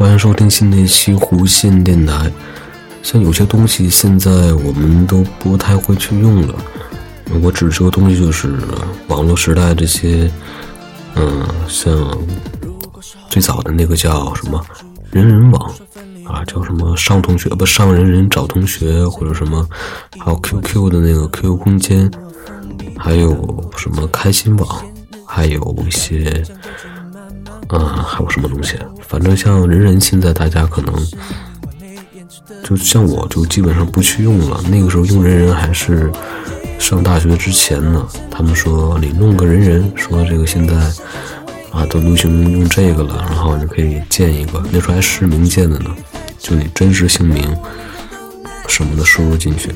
欢迎收听新的一期弧线电台。像有些东西现在我们都不太会去用了。我指这个东西就是网络时代这些，嗯，像最早的那个叫什么人人网啊，叫什么上同学不上人人找同学或者什么，还有 QQ 的那个 QQ 空间，还有什么开心网，还有一些。嗯，还有什么东西？反正像人人，现在大家可能就像我，就基本上不去用了。那个时候用人人还是上大学之前呢。他们说你弄个人人，说这个现在啊都流行用这个了，然后你可以建一个，那时候还实名建的呢，就你真实姓名什么的输入进去。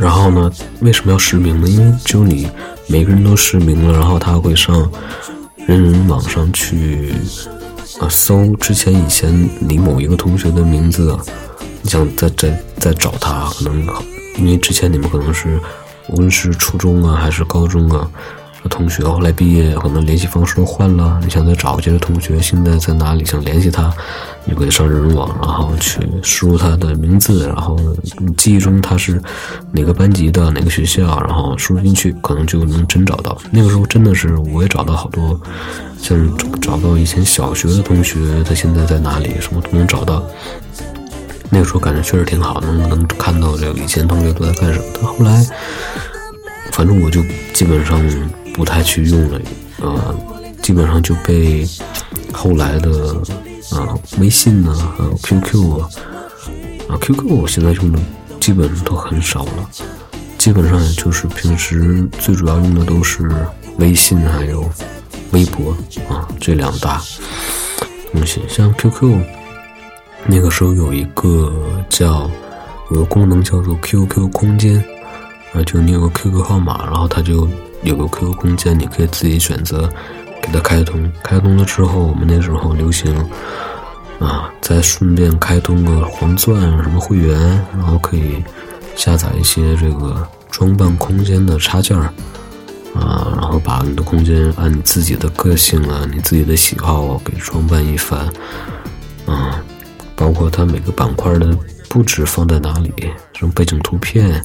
然后呢，为什么要实名呢？因为只有你每个人都实名了，然后他会上。人人网上去啊，搜之前以前你某一个同学的名字啊，你想再再再找他，可能因为之前你们可能是无论是初中啊还是高中啊。同学后来毕业，可能联系方式都换了。你想再找这个同学，现在在哪里？想联系他，你可以上人人网，然后去输入他的名字，然后你记忆中他是哪个班级的，哪个学校，然后输入进去，可能就能真找到。那个时候真的是，我也找到好多，像找到以前小学的同学，他现在在哪里，什么都能找到。那个时候感觉确实挺好，能能看到这个以前同学都在干什么。但后来，反正我就基本上。不太去用了，呃，基本上就被后来的啊微信呢，还有 QQ 啊，啊 QQ 我现在用的基本都很少了，基本上也就是平时最主要用的都是微信还有微博啊这两大东西。像 QQ 那个时候有一个叫有个功能叫做 QQ 空间啊，就你有个 QQ 号码，然后它就。有个 QQ 空间，你可以自己选择给它开通。开通了之后，我们那时候流行啊，再顺便开通个黄钻什么会员，然后可以下载一些这个装扮空间的插件儿啊，然后把你的空间按你自己的个性啊、你自己的喜好给装扮一番啊，包括它每个板块的布置放在哪里，什么背景图片。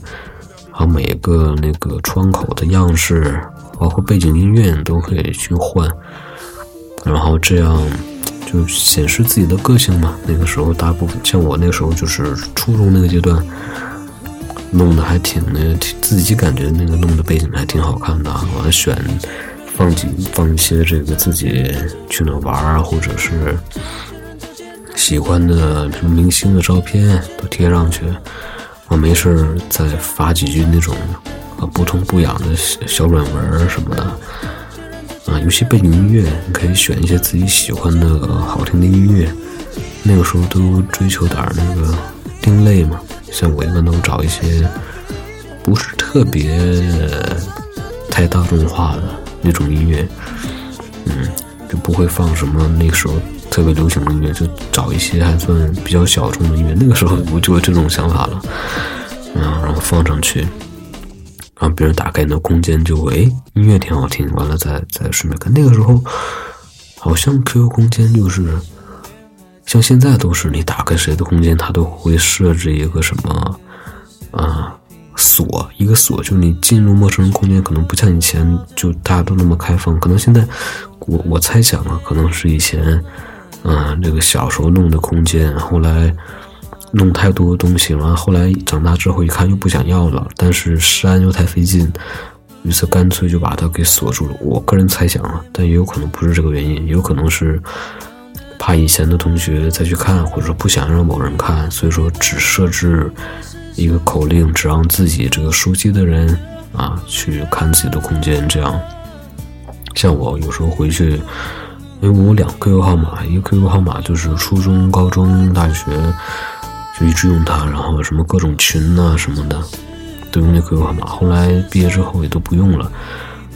把每个那个窗口的样式，包括背景音乐都可以去换，然后这样就显示自己的个性嘛。那个时候大部分像我那个时候就是初中那个阶段，弄得还挺那自己感觉那个弄的背景还挺好看的。我还选放几放一些这个自己去哪玩啊，或者是喜欢的什么明星的照片都贴上去。我没事再发几句那种啊不痛不痒的小软文什么的啊，游戏背景音乐你可以选一些自己喜欢的好听的音乐。那个时候都追求点那个另类嘛，像我一般都找一些不是特别太大众化的那种音乐，嗯，就不会放什么那个时候。特别流行的音乐，就找一些还算比较小众的音乐。那个时候我就有这种想法了，嗯，然后放上去，然后别人打开你的空间就会，音乐挺好听，完了再再顺便看。那个时候好像 QQ 空间就是，像现在都是你打开谁的空间，它都会设置一个什么啊锁，一个锁，就是你进入陌生人空间，可能不像以前就大家都那么开放。可能现在我我猜想啊，可能是以前。嗯，这个小时候弄的空间，后来弄太多东西了，后来长大之后一看又不想要了，但是删又太费劲，于是干脆就把它给锁住了。我个人猜想啊，但也有可能不是这个原因，也有可能是怕以前的同学再去看，或者说不想让某人看，所以说只设置一个口令，只让自己这个熟悉的人啊去看自己的空间，这样。像我有时候回去。因为我两个 QQ 号码，一个 QQ 号码就是初中、高中、大学就一直用它，然后什么各种群呐什么的都用那 QQ 号码。后来毕业之后也都不用了，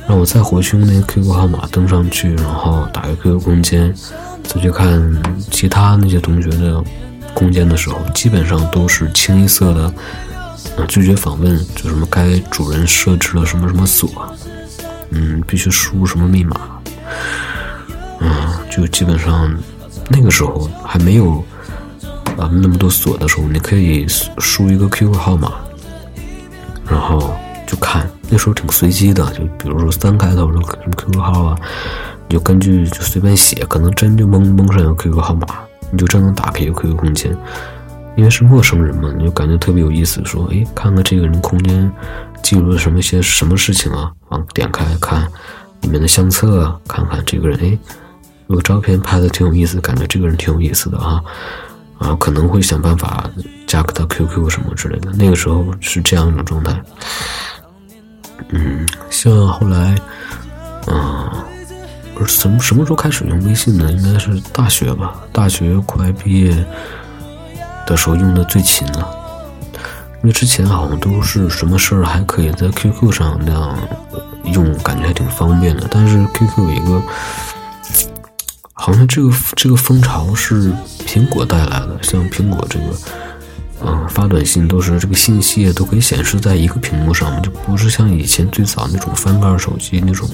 让我再回去用那个 QQ 号码登上去，然后打开 QQ 空间，再去看其他那些同学的空间的时候，基本上都是清一色的拒绝访问，就什么该主人设置了什么什么锁，嗯，必须输入什么密码。就基本上那个时候还没有啊那么多锁的时候，你可以输一个 QQ 号码，然后就看。那时候挺随机的，就比如说三开头的什么 QQ 号啊，你就根据就随便写，可能真就蒙蒙上一个 QQ 号码，你就真能打开一个 QQ 空间。因为是陌生人嘛，你就感觉特别有意思。说，哎，看看这个人空间记录了什么些什么事情啊？往，点开看里面的相册啊，看看这个人，哎，如果照片拍的挺有意思，感觉这个人挺有意思的啊，啊，可能会想办法加个他 QQ 什么之类的。那个时候是这样一种状态。嗯，像后来，嗯，不是什么什么时候开始用微信呢？应该是大学吧，大学快毕业。的时候用的最勤了，因为之前好像都是什么事儿还可以在 QQ 上那样用，感觉还挺方便的。但是 QQ 有一个，好像这个这个风潮是苹果带来的，像苹果这个，嗯，发短信都是这个信息都可以显示在一个屏幕上面，就不是像以前最早那种翻盖手机那种，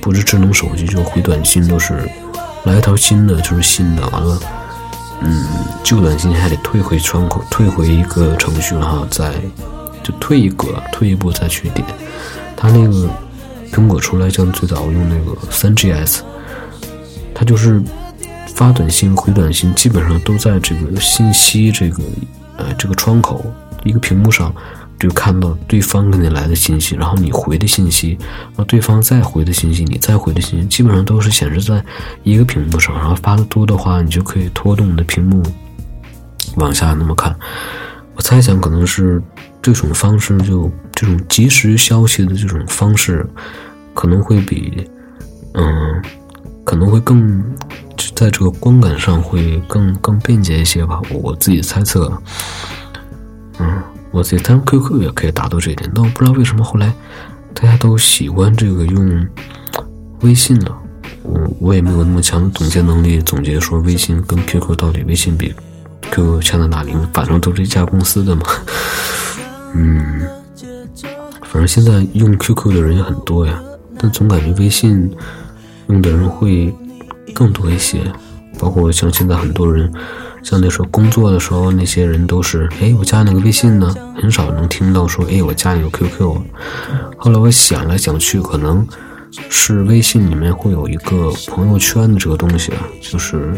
不是智能手机就回短信都是来一条新的就是新的，完了。嗯，旧短信还得退回窗口，退回一个程序，然后再就退一格，退一步再去点。它那个苹果出来，像最早用那个三 GS，它就是发短信、回短信，基本上都在这个信息这个呃这个窗口一个屏幕上。就看到对方给你来的信息，然后你回的信息，然后对方再回的信息，你再回的信息，基本上都是显示在一个屏幕上。然后发的多的话，你就可以拖动你的屏幕往下那么看。我猜想可能是这种方式，就这种及时消息的这种方式，可能会比嗯，会更在这个观感上会更更便捷一些吧。我我自己猜测，嗯。我自己，但 QQ 也可以达到这一点，但我不知道为什么后来大家都喜欢这个用微信了。我我也没有那么强的总结能力，总结说微信跟 QQ 到底微信比 QQ 强在哪里？反正都是一家公司的嘛。嗯，反正现在用 QQ 的人也很多呀，但总感觉微信用的人会更多一些，包括像现在很多人。像那时候工作的时候，那些人都是，哎，我加那个微信呢，很少能听到说，哎，我加你个 QQ。后来我想来想去，可能是微信里面会有一个朋友圈的这个东西啊，就是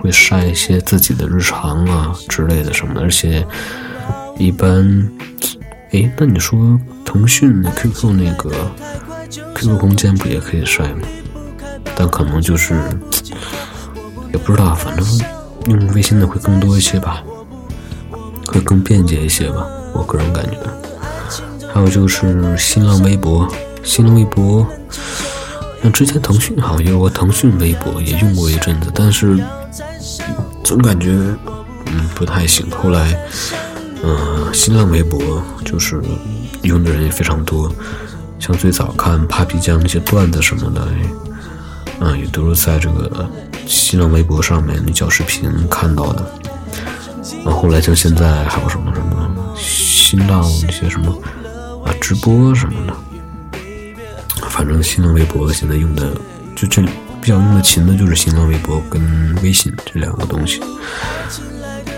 会晒一些自己的日常啊之类的什么的。而且一般，哎，那你说腾讯的 QQ 那个 QQ 空间不也可以晒吗？但可能就是也不知道，反正。用微信的会更多一些吧，会更便捷一些吧，我个人感觉。还有就是新浪微博，新浪微博，像之前腾讯好像有个腾讯微博也用过一阵子，但是总感觉嗯不太行。后来嗯新浪微博就是用的人也非常多，像最早看 Papi 酱那些段子什么的，嗯也都是在这个。新浪微博上面那小视频看到的，啊后后来像现在还有什么什么新浪那些什么啊直播什么的，反正新浪微博现在用的就这比较用的勤的就是新浪微博跟微信这两个东西。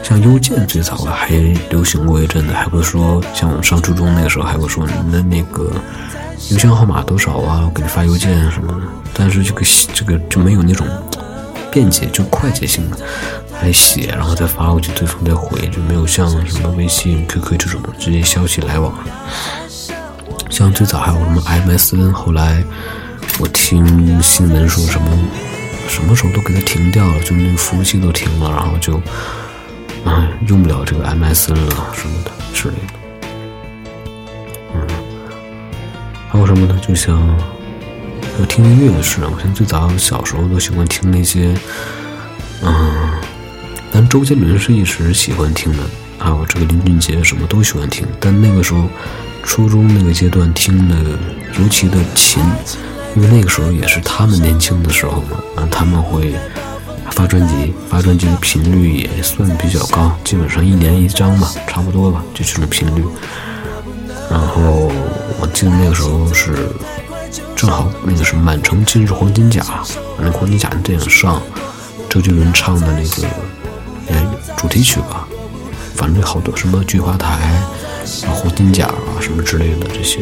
像邮件最早还流行过一阵子，还会说像我们上初中那个时候还会说你的那个邮箱号码多少啊，我给你发邮件什么的。但是这个这个就没有那种。便捷就快捷性的，还写然后再发过去，对方再回，就没有像什么微信、QQ 这种直接消息来往。像最早还有什么 MSN，后来我听新闻说什么什么时候都给它停掉了，就那个服务器都停了，然后就啊用不了这个 MSN 了什么的之类的。嗯，还有什么呢？就像。我听音乐的事啊，我像最早小时候都喜欢听那些，嗯，但周杰伦是一直喜欢听的，还有这个林俊杰什么都喜欢听。但那个时候，初中那个阶段听的尤其的勤，因为那个时候也是他们年轻的时候嘛，啊，他们会发专辑，发专辑的频率也算比较高，基本上一年一张吧，差不多吧，就这种频率。然后我记得那个时候是。正好那个是《满城尽是黄金甲》，那黄金甲那电影上，周杰伦唱的那个哎主题曲吧，反正好多什么菊花台啊、黄金甲啊什么之类的这些，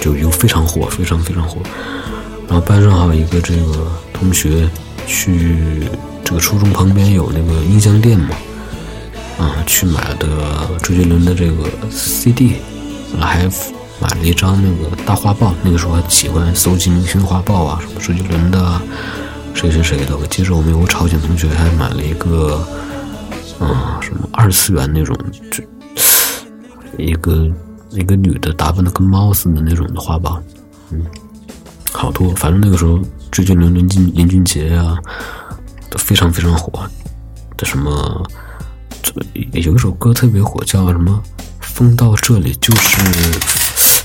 就又非常火，非常非常火。然后班上还有一个这个同学去这个初中旁边有那个音像店嘛，啊，去买的周杰伦的这个 CD，还买了一张那个大画报。那个时候还喜欢搜集明星画报啊，什么周杰伦的，谁谁谁的。我记着我们有个朝鲜同学还买了一个，啊，什么二次元那种，就一个一个女的打扮的跟猫似的那种的画报，嗯。好多，反正那个时候周杰伦、林俊林俊杰啊，都非常非常火。的什么，有一首歌特别火，叫什么“风到这里就是”，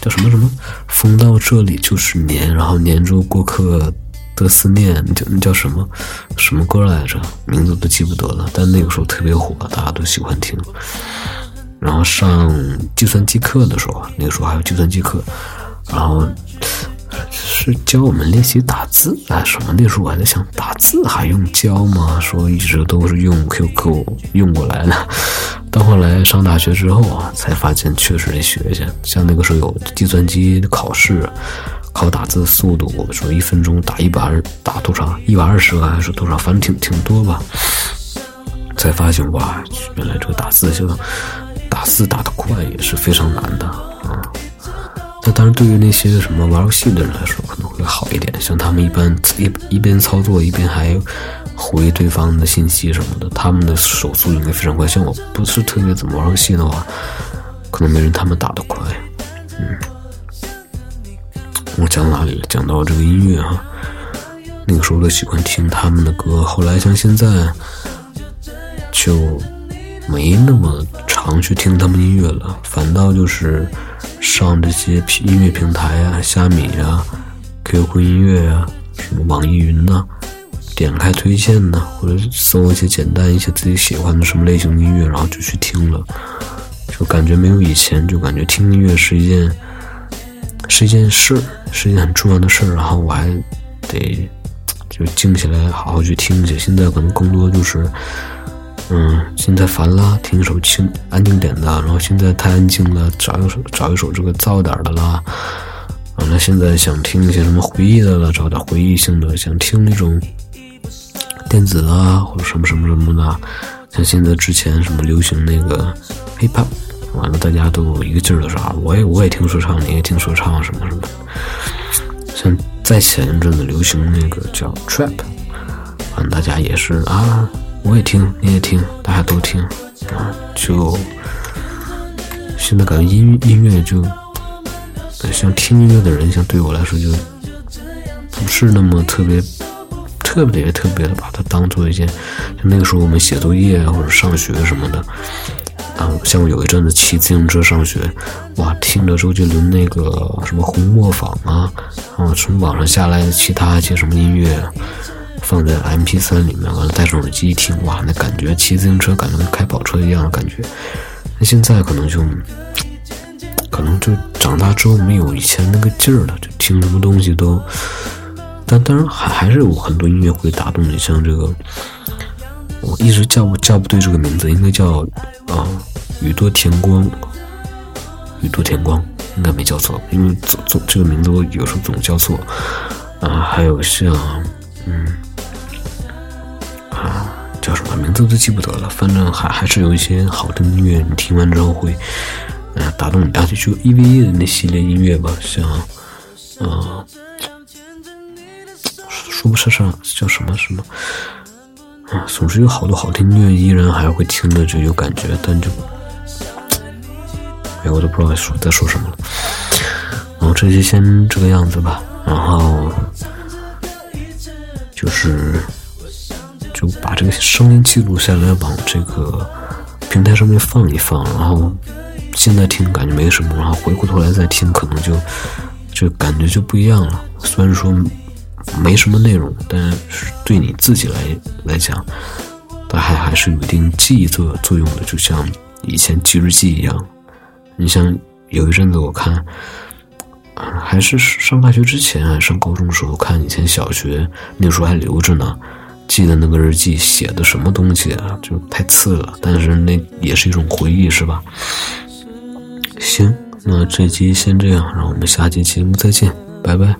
叫什么什么“风到这里就是黏”，然后黏住过客的思念，叫那叫什么什么歌来着？名字都记不得了。但那个时候特别火，大家都喜欢听。然后上计算机课的时候，那个时候还有计算机课，然后。是教我们练习打字啊什么？那时候我还在想，打字还用教吗？说一直都是用 QQ 用过来的。到后来上大学之后啊，才发现确实得学一下。像那个时候有计算机考试，考打字速度，我说一分钟打一百二，打多少？一百二十个还是多少？反正挺挺多吧。才发现哇，原来这个打字就打字打得快也是非常难的啊。那当然，对于那些什么玩游戏的人来说，可能会好一点。像他们一般一一边操作一边还回对方的信息什么的，他们的手速应该非常快。像我不是特别怎么玩游戏的话，可能没人他们打得快。嗯，我讲哪里了？讲到这个音乐哈，那个时候都喜欢听他们的歌。后来像现在就没那么常去听他们音乐了，反倒就是。上这些音乐平台啊，虾米啊，QQ 音乐啊，什么网易云呐，点开推荐呐，或者搜一些简单一些自己喜欢的什么类型的音乐，然后就去听了，就感觉没有以前，就感觉听音乐是一件是一件事，是一件很重要的事然后我还得就静下来好好去听一下。现在可能更多就是。嗯，现在烦了，听一首轻安静点的。然后现在太安静了，找一首找一首这个燥点的啦。完了，现在想听一些什么回忆的了，找点回忆性的，想听那种电子啊，或者什么什么什么的。像现在之前什么流行那个 hiphop，完了大家都一个劲儿的说，我也我也听说唱，你也听说唱什么什么。像再前一阵子流行那个叫 trap，完了大家也是啊。我也听，你也听，大家都听，啊，就现在感觉音音乐就像听音乐的人，像对我来说就不是那么特别特别特别的把它当做一件，像那个时候我们写作业或者上学什么的，啊，像我有一阵子骑自行车上学，哇，听着周杰伦那个什么红磨坊啊，然后从网上下来的其他一些什么音乐。放在 M P 三里面，完了戴上耳机一听，哇，那感觉骑自行车感觉跟开跑车一样的感觉。那现在可能就，可能就长大之后没有以前那个劲儿了，就听什么东西都。但当然还还是有很多音乐会打动你，像这个，我一直叫不叫不对这个名字，应该叫啊宇多田光，宇多田光应该没叫错，因为总总这个名字我有时候总叫错啊。还有像嗯。叫什么名字都记不得了，反正还还是有一些好听的音乐，你听完之后会，嗯，打动你。而且就 EVE 的那系列音乐吧，像，嗯，说不上上叫什么什么，啊，总之有好多好听音乐，依然还会听着就有感觉，但就，哎，我都不知道说在说什么了。然后这些先这个样子吧，然后就是。就把这个声音记录下来，往这个平台上面放一放，然后现在听感觉没什么，然后回过头来再听，可能就就感觉就不一样了。虽然说没什么内容，但是对你自己来来讲，它还还是有一定记忆作作用的，就像以前记日记一样。你像有一阵子我看，还是上大学之前，上高中的时候看以前小学那时候还留着呢。记得那个日记写的什么东西啊，就太次了。但是那也是一种回忆，是吧？行，那这期先这样，让我们下期节目再见，拜拜。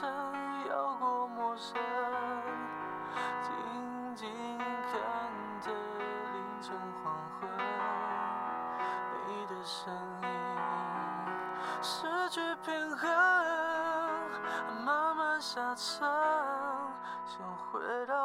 曾有过陌生，静静看着凌晨黄昏，你的声音失去平衡，慢慢下沉。想回到。